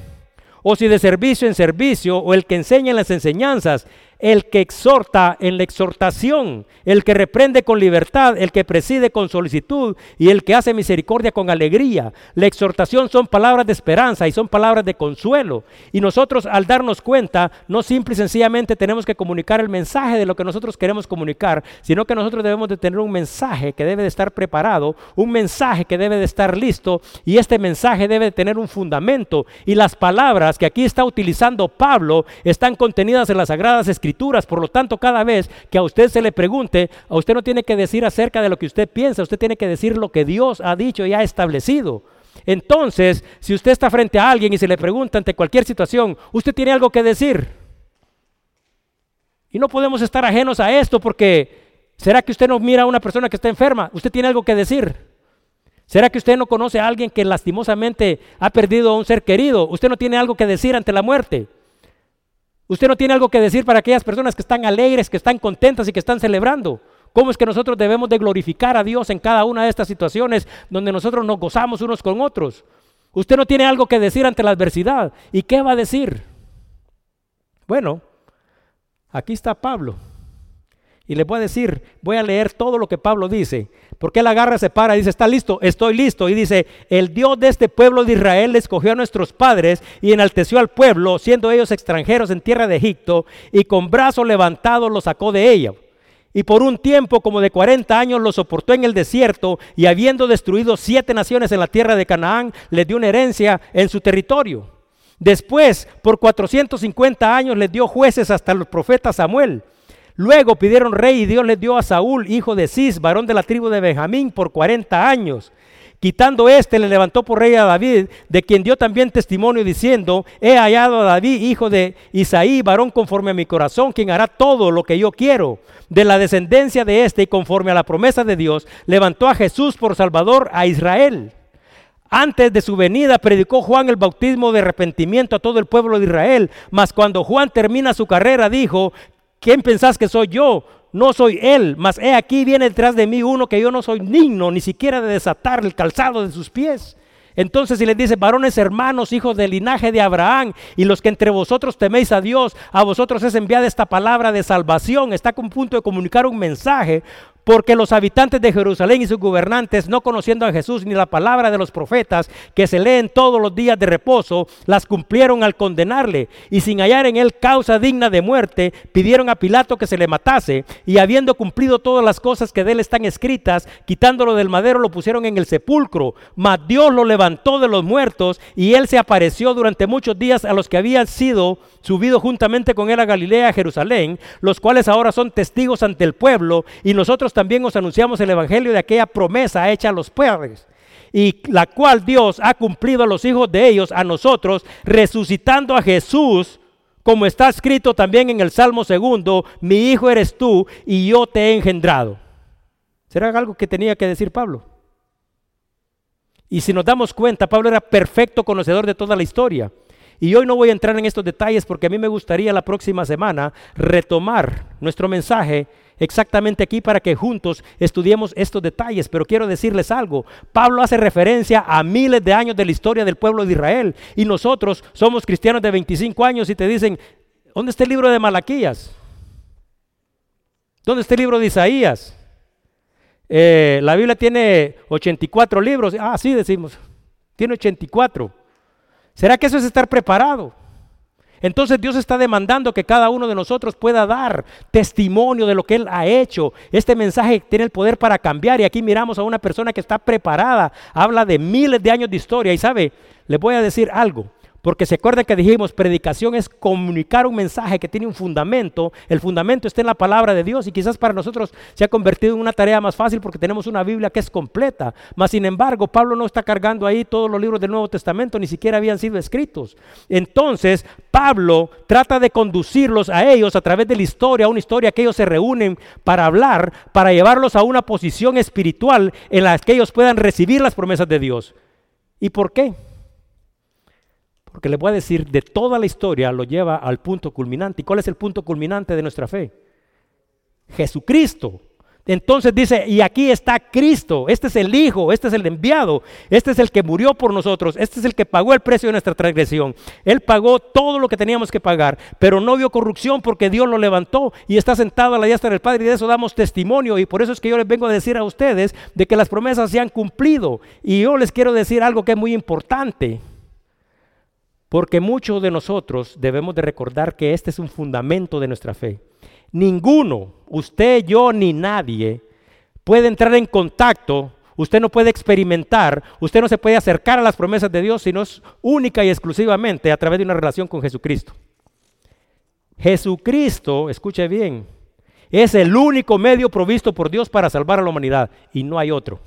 o si de servicio en servicio, o el que enseña en las enseñanzas, el que exhorta en la exhortación, el que reprende con libertad, el que preside con solicitud y el que hace misericordia con alegría. La exhortación son palabras de esperanza y son palabras de consuelo. Y nosotros al darnos cuenta, no simple y sencillamente tenemos que comunicar el mensaje de lo que nosotros queremos comunicar, sino que nosotros debemos de tener un mensaje que debe de estar preparado, un mensaje que debe de estar listo y este mensaje debe de tener un fundamento. Y las palabras que aquí está utilizando Pablo están contenidas en las Sagradas Escrituras por lo tanto, cada vez que a usted se le pregunte, a usted no tiene que decir acerca de lo que usted piensa, usted tiene que decir lo que Dios ha dicho y ha establecido. Entonces, si usted está frente a alguien y se le pregunta ante cualquier situación, usted tiene algo que decir. Y no podemos estar ajenos a esto porque ¿será que usted no mira a una persona que está enferma? Usted tiene algo que decir. ¿Será que usted no conoce a alguien que lastimosamente ha perdido a un ser querido? Usted no tiene algo que decir ante la muerte. Usted no tiene algo que decir para aquellas personas que están alegres, que están contentas y que están celebrando. ¿Cómo es que nosotros debemos de glorificar a Dios en cada una de estas situaciones donde nosotros nos gozamos unos con otros? Usted no tiene algo que decir ante la adversidad. ¿Y qué va a decir? Bueno, aquí está Pablo. Y le voy a decir, voy a leer todo lo que Pablo dice. Porque él agarra, se para y dice, está listo, estoy listo. Y dice, el Dios de este pueblo de Israel escogió a nuestros padres y enalteció al pueblo, siendo ellos extranjeros en tierra de Egipto, y con brazo levantado los sacó de ella. Y por un tiempo como de 40 años los soportó en el desierto y habiendo destruido siete naciones en la tierra de Canaán, les dio una herencia en su territorio. Después, por 450 años les dio jueces hasta los profetas Samuel Luego pidieron rey y Dios les dio a Saúl, hijo de Cis, varón de la tribu de Benjamín, por 40 años. Quitando este, le levantó por rey a David, de quien dio también testimonio diciendo, he hallado a David, hijo de Isaí, varón conforme a mi corazón, quien hará todo lo que yo quiero. De la descendencia de este y conforme a la promesa de Dios, levantó a Jesús por Salvador a Israel. Antes de su venida predicó Juan el bautismo de arrepentimiento a todo el pueblo de Israel, mas cuando Juan termina su carrera dijo, ¿Quién pensás que soy yo? No soy él, mas he aquí viene detrás de mí uno que yo no soy digno ni siquiera de desatar el calzado de sus pies. Entonces si les dice, varones hermanos, hijos del linaje de Abraham, y los que entre vosotros teméis a Dios, a vosotros es enviada esta palabra de salvación, está con punto de comunicar un mensaje, porque los habitantes de Jerusalén y sus gobernantes, no conociendo a Jesús ni la palabra de los profetas que se leen todos los días de reposo, las cumplieron al condenarle. Y sin hallar en él causa digna de muerte, pidieron a Pilato que se le matase. Y habiendo cumplido todas las cosas que de él están escritas, quitándolo del madero, lo pusieron en el sepulcro. Mas Dios lo levantó de los muertos y él se apareció durante muchos días a los que habían sido subidos juntamente con él a Galilea, a Jerusalén, los cuales ahora son testigos ante el pueblo. Y nosotros también os anunciamos el evangelio de aquella promesa hecha a los padres y la cual Dios ha cumplido a los hijos de ellos, a nosotros, resucitando a Jesús, como está escrito también en el Salmo segundo, mi hijo eres tú y yo te he engendrado. ¿Será algo que tenía que decir Pablo? Y si nos damos cuenta, Pablo era perfecto conocedor de toda la historia. Y hoy no voy a entrar en estos detalles porque a mí me gustaría la próxima semana retomar nuestro mensaje exactamente aquí para que juntos estudiemos estos detalles, pero quiero decirles algo. Pablo hace referencia a miles de años de la historia del pueblo de Israel y nosotros somos cristianos de 25 años y te dicen, ¿dónde está el libro de Malaquías? ¿Dónde está el libro de Isaías? Eh, la Biblia tiene 84 libros. Ah, sí, decimos. Tiene 84. ¿Será que eso es estar preparado? Entonces Dios está demandando que cada uno de nosotros pueda dar testimonio de lo que Él ha hecho. Este mensaje tiene el poder para cambiar y aquí miramos a una persona que está preparada, habla de miles de años de historia y sabe, le voy a decir algo. Porque se acuerda que dijimos, predicación es comunicar un mensaje que tiene un fundamento. El fundamento está en la palabra de Dios y quizás para nosotros se ha convertido en una tarea más fácil porque tenemos una Biblia que es completa. Mas sin embargo, Pablo no está cargando ahí todos los libros del Nuevo Testamento, ni siquiera habían sido escritos. Entonces, Pablo trata de conducirlos a ellos a través de la historia, una historia que ellos se reúnen para hablar, para llevarlos a una posición espiritual en la que ellos puedan recibir las promesas de Dios. ¿Y por qué? Porque les voy a decir, de toda la historia lo lleva al punto culminante. ¿Y cuál es el punto culminante de nuestra fe? Jesucristo. Entonces dice, y aquí está Cristo, este es el Hijo, este es el enviado, este es el que murió por nosotros, este es el que pagó el precio de nuestra transgresión. Él pagó todo lo que teníamos que pagar, pero no vio corrupción porque Dios lo levantó y está sentado a la diestra del Padre y de eso damos testimonio. Y por eso es que yo les vengo a decir a ustedes de que las promesas se han cumplido. Y yo les quiero decir algo que es muy importante. Porque muchos de nosotros debemos de recordar que este es un fundamento de nuestra fe. Ninguno, usted, yo ni nadie, puede entrar en contacto, usted no puede experimentar, usted no se puede acercar a las promesas de Dios, sino es única y exclusivamente a través de una relación con Jesucristo. Jesucristo, escuche bien, es el único medio provisto por Dios para salvar a la humanidad y no hay otro.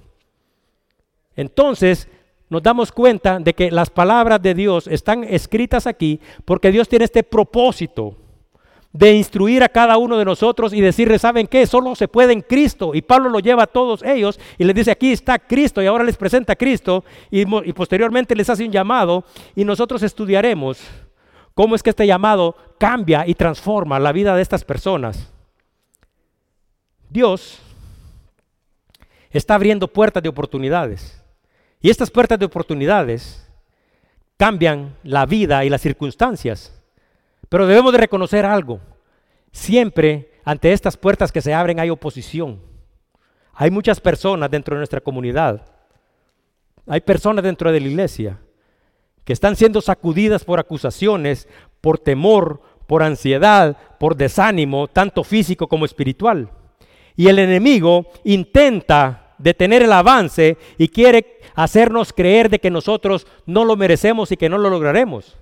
Entonces, nos damos cuenta de que las palabras de Dios están escritas aquí porque Dios tiene este propósito de instruir a cada uno de nosotros y decirle, ¿saben qué? Solo se puede en Cristo. Y Pablo lo lleva a todos ellos y les dice, aquí está Cristo y ahora les presenta a Cristo y, y posteriormente les hace un llamado y nosotros estudiaremos cómo es que este llamado cambia y transforma la vida de estas personas. Dios está abriendo puertas de oportunidades. Y estas puertas de oportunidades cambian la vida y las circunstancias. Pero debemos de reconocer algo. Siempre ante estas puertas que se abren hay oposición. Hay muchas personas dentro de nuestra comunidad. Hay personas dentro de la iglesia que están siendo sacudidas por acusaciones, por temor, por ansiedad, por desánimo, tanto físico como espiritual. Y el enemigo intenta detener el avance y quiere hacernos creer de que nosotros no lo merecemos y que no lo lograremos.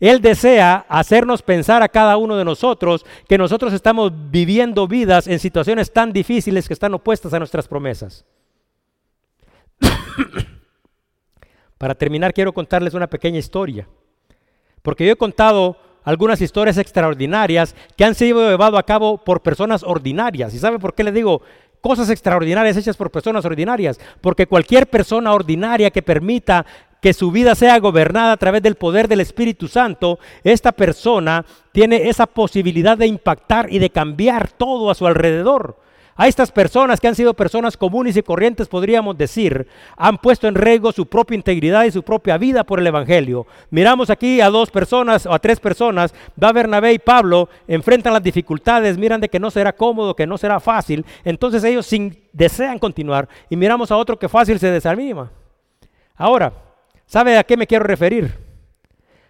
Él desea hacernos pensar a cada uno de nosotros que nosotros estamos viviendo vidas en situaciones tan difíciles que están opuestas a nuestras promesas. Para terminar, quiero contarles una pequeña historia. Porque yo he contado algunas historias extraordinarias que han sido llevadas a cabo por personas ordinarias. ¿Y sabe por qué le digo cosas extraordinarias hechas por personas ordinarias, porque cualquier persona ordinaria que permita que su vida sea gobernada a través del poder del Espíritu Santo, esta persona tiene esa posibilidad de impactar y de cambiar todo a su alrededor. A estas personas que han sido personas comunes y corrientes, podríamos decir, han puesto en riesgo su propia integridad y su propia vida por el Evangelio. Miramos aquí a dos personas o a tres personas, va Bernabé y Pablo, enfrentan las dificultades, miran de que no será cómodo, que no será fácil, entonces ellos desean continuar y miramos a otro que fácil se desanima. Ahora, ¿sabe a qué me quiero referir?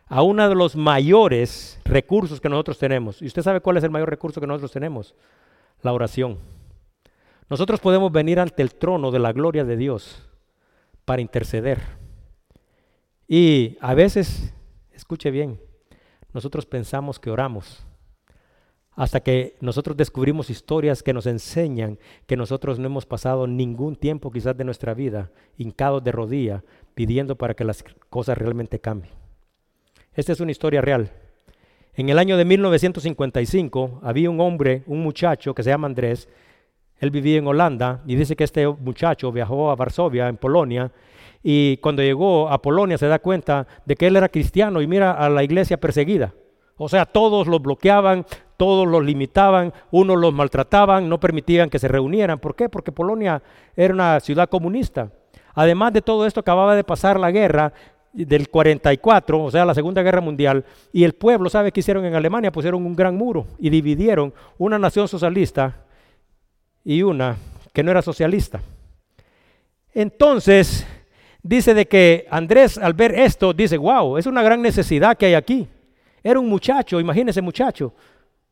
A uno de los mayores recursos que nosotros tenemos. ¿Y usted sabe cuál es el mayor recurso que nosotros tenemos? La oración. Nosotros podemos venir ante el trono de la gloria de Dios para interceder. Y a veces, escuche bien, nosotros pensamos que oramos hasta que nosotros descubrimos historias que nos enseñan que nosotros no hemos pasado ningún tiempo quizás de nuestra vida hincados de rodilla pidiendo para que las cosas realmente cambien. Esta es una historia real. En el año de 1955 había un hombre, un muchacho que se llama Andrés, él vivía en Holanda y dice que este muchacho viajó a Varsovia, en Polonia, y cuando llegó a Polonia se da cuenta de que él era cristiano y mira a la iglesia perseguida. O sea, todos lo bloqueaban, todos los limitaban, unos los maltrataban, no permitían que se reunieran. ¿Por qué? Porque Polonia era una ciudad comunista. Además de todo esto, acababa de pasar la guerra del 44, o sea, la Segunda Guerra Mundial, y el pueblo, ¿sabe qué hicieron en Alemania? Pusieron un gran muro y dividieron una nación socialista y una que no era socialista. Entonces, dice de que Andrés al ver esto dice, wow, es una gran necesidad que hay aquí. Era un muchacho, imagínese muchacho,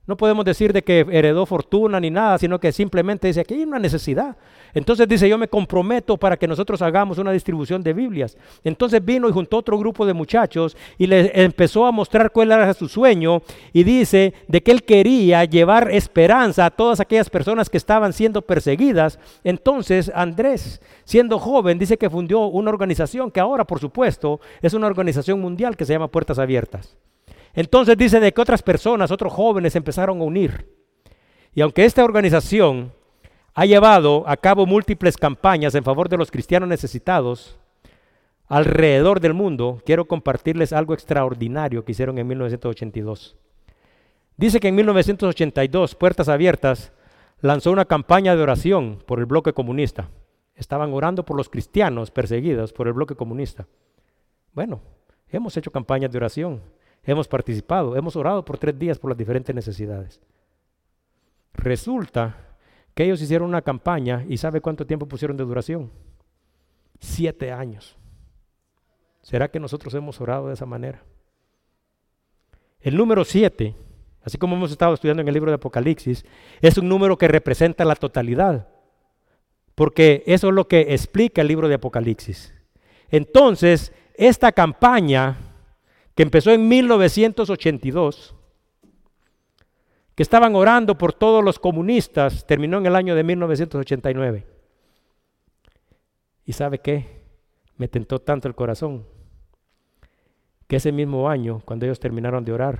no podemos decir de que heredó fortuna ni nada, sino que simplemente dice que hay una necesidad. Entonces dice, yo me comprometo para que nosotros hagamos una distribución de Biblias. Entonces vino y juntó otro grupo de muchachos y le empezó a mostrar cuál era su sueño y dice de que él quería llevar esperanza a todas aquellas personas que estaban siendo perseguidas. Entonces Andrés, siendo joven, dice que fundió una organización que ahora, por supuesto, es una organización mundial que se llama Puertas Abiertas. Entonces dice de que otras personas, otros jóvenes empezaron a unir. Y aunque esta organización ha llevado a cabo múltiples campañas en favor de los cristianos necesitados alrededor del mundo, quiero compartirles algo extraordinario que hicieron en 1982. Dice que en 1982, Puertas Abiertas lanzó una campaña de oración por el bloque comunista. Estaban orando por los cristianos perseguidos por el bloque comunista. Bueno, hemos hecho campañas de oración hemos participado, hemos orado por tres días por las diferentes necesidades. Resulta que ellos hicieron una campaña y ¿sabe cuánto tiempo pusieron de duración? Siete años. ¿Será que nosotros hemos orado de esa manera? El número siete, así como hemos estado estudiando en el libro de Apocalipsis, es un número que representa la totalidad, porque eso es lo que explica el libro de Apocalipsis. Entonces, esta campaña que empezó en 1982, que estaban orando por todos los comunistas, terminó en el año de 1989. ¿Y sabe qué? Me tentó tanto el corazón que ese mismo año, cuando ellos terminaron de orar,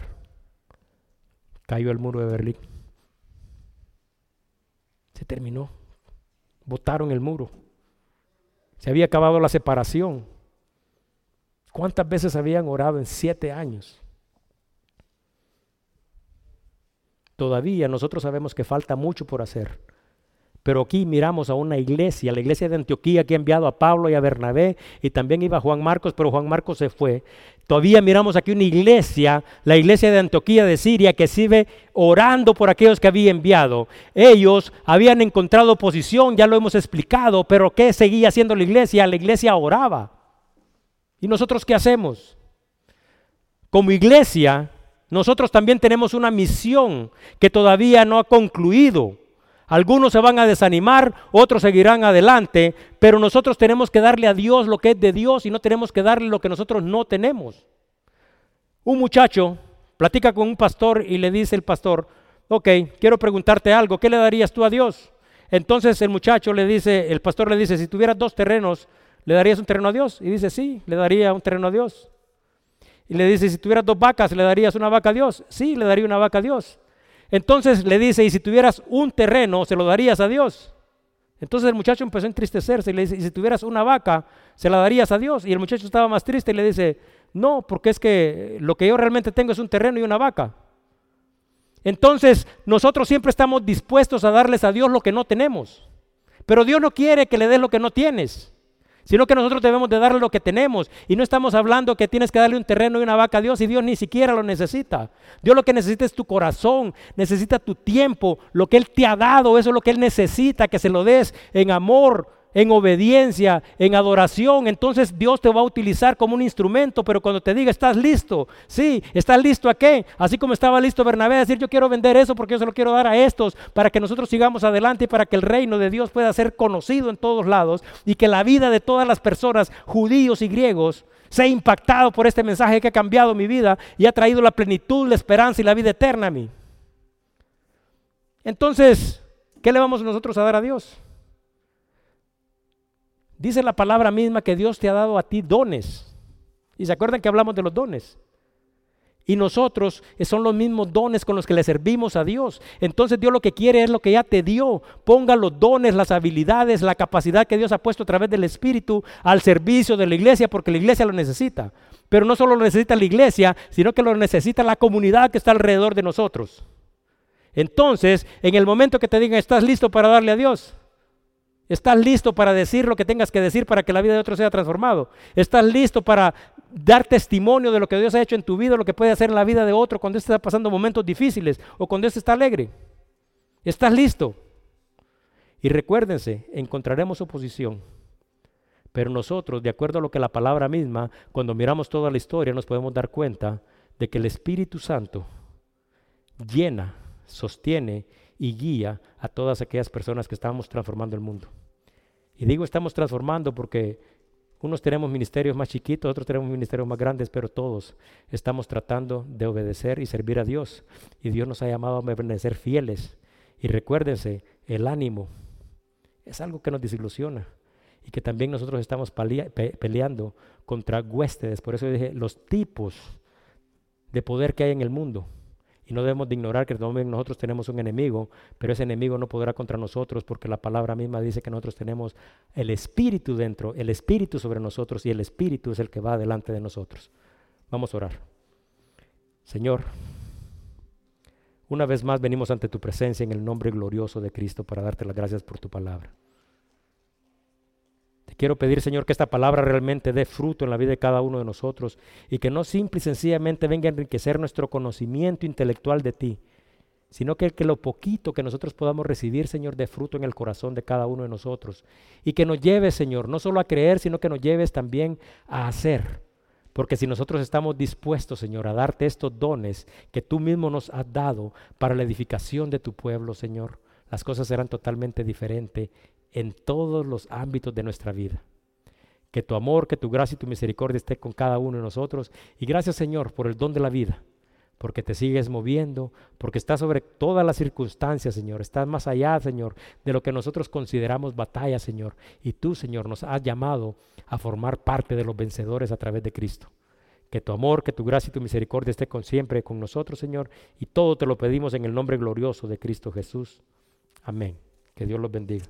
cayó el muro de Berlín. Se terminó. Botaron el muro. Se había acabado la separación. ¿Cuántas veces habían orado en siete años? Todavía nosotros sabemos que falta mucho por hacer. Pero aquí miramos a una iglesia, la iglesia de Antioquía que ha enviado a Pablo y a Bernabé, y también iba Juan Marcos, pero Juan Marcos se fue. Todavía miramos aquí una iglesia, la iglesia de Antioquía de Siria, que sigue orando por aquellos que había enviado. Ellos habían encontrado oposición, ya lo hemos explicado, pero ¿qué seguía haciendo la iglesia? La iglesia oraba. ¿Y nosotros qué hacemos? Como iglesia, nosotros también tenemos una misión que todavía no ha concluido. Algunos se van a desanimar, otros seguirán adelante, pero nosotros tenemos que darle a Dios lo que es de Dios y no tenemos que darle lo que nosotros no tenemos. Un muchacho platica con un pastor y le dice el pastor, ok, quiero preguntarte algo, ¿qué le darías tú a Dios? Entonces el muchacho le dice, el pastor le dice, si tuvieras dos terrenos, ¿Le darías un terreno a Dios? Y dice, sí, le daría un terreno a Dios. Y le dice, si tuvieras dos vacas, ¿le darías una vaca a Dios? Sí, le daría una vaca a Dios. Entonces le dice, y si tuvieras un terreno, ¿se lo darías a Dios? Entonces el muchacho empezó a entristecerse y le dice, y si tuvieras una vaca, ¿se la darías a Dios? Y el muchacho estaba más triste y le dice, no, porque es que lo que yo realmente tengo es un terreno y una vaca. Entonces nosotros siempre estamos dispuestos a darles a Dios lo que no tenemos. Pero Dios no quiere que le des lo que no tienes sino que nosotros debemos de darle lo que tenemos. Y no estamos hablando que tienes que darle un terreno y una vaca a Dios y Dios ni siquiera lo necesita. Dios lo que necesita es tu corazón, necesita tu tiempo, lo que Él te ha dado, eso es lo que Él necesita, que se lo des en amor, en obediencia, en adoración, entonces Dios te va a utilizar como un instrumento, pero cuando te diga, estás listo, sí, estás listo a qué? Así como estaba listo Bernabé a decir, yo quiero vender eso porque yo se lo quiero dar a estos, para que nosotros sigamos adelante y para que el reino de Dios pueda ser conocido en todos lados y que la vida de todas las personas, judíos y griegos, sea impactado por este mensaje que ha cambiado mi vida y ha traído la plenitud, la esperanza y la vida eterna a mí. Entonces, ¿qué le vamos nosotros a dar a Dios? Dice la palabra misma que Dios te ha dado a ti dones. Y se acuerdan que hablamos de los dones. Y nosotros son los mismos dones con los que le servimos a Dios. Entonces Dios lo que quiere es lo que ya te dio. Ponga los dones, las habilidades, la capacidad que Dios ha puesto a través del Espíritu al servicio de la iglesia porque la iglesia lo necesita. Pero no solo lo necesita la iglesia, sino que lo necesita la comunidad que está alrededor de nosotros. Entonces, en el momento que te digan, ¿estás listo para darle a Dios? ¿Estás listo para decir lo que tengas que decir para que la vida de otro sea transformado? ¿Estás listo para dar testimonio de lo que Dios ha hecho en tu vida, lo que puede hacer en la vida de otro cuando éste está pasando momentos difíciles o cuando éste está alegre? ¿Estás listo? Y recuérdense, encontraremos oposición. Pero nosotros, de acuerdo a lo que la palabra misma, cuando miramos toda la historia, nos podemos dar cuenta de que el Espíritu Santo llena, sostiene y guía a todas aquellas personas que estamos transformando el mundo. Y digo estamos transformando porque unos tenemos ministerios más chiquitos, otros tenemos ministerios más grandes, pero todos estamos tratando de obedecer y servir a Dios. Y Dios nos ha llamado a permanecer fieles. Y recuérdense, el ánimo es algo que nos desilusiona y que también nosotros estamos peleando contra huéspedes. Por eso dije, los tipos de poder que hay en el mundo. Y no debemos de ignorar que nosotros tenemos un enemigo, pero ese enemigo no podrá contra nosotros porque la palabra misma dice que nosotros tenemos el Espíritu dentro, el Espíritu sobre nosotros y el Espíritu es el que va delante de nosotros. Vamos a orar. Señor, una vez más venimos ante tu presencia en el nombre glorioso de Cristo para darte las gracias por tu palabra. Quiero pedir, Señor, que esta palabra realmente dé fruto en la vida de cada uno de nosotros y que no simple y sencillamente venga a enriquecer nuestro conocimiento intelectual de ti, sino que, que lo poquito que nosotros podamos recibir, Señor, dé fruto en el corazón de cada uno de nosotros y que nos lleve, Señor, no solo a creer, sino que nos lleves también a hacer. Porque si nosotros estamos dispuestos, Señor, a darte estos dones que tú mismo nos has dado para la edificación de tu pueblo, Señor, las cosas serán totalmente diferentes en todos los ámbitos de nuestra vida. Que tu amor, que tu gracia y tu misericordia esté con cada uno de nosotros. Y gracias Señor por el don de la vida, porque te sigues moviendo, porque estás sobre todas las circunstancias, Señor. Estás más allá, Señor, de lo que nosotros consideramos batalla, Señor. Y tú, Señor, nos has llamado a formar parte de los vencedores a través de Cristo. Que tu amor, que tu gracia y tu misericordia esté con siempre con nosotros, Señor. Y todo te lo pedimos en el nombre glorioso de Cristo Jesús. Amén. Que Dios los bendiga.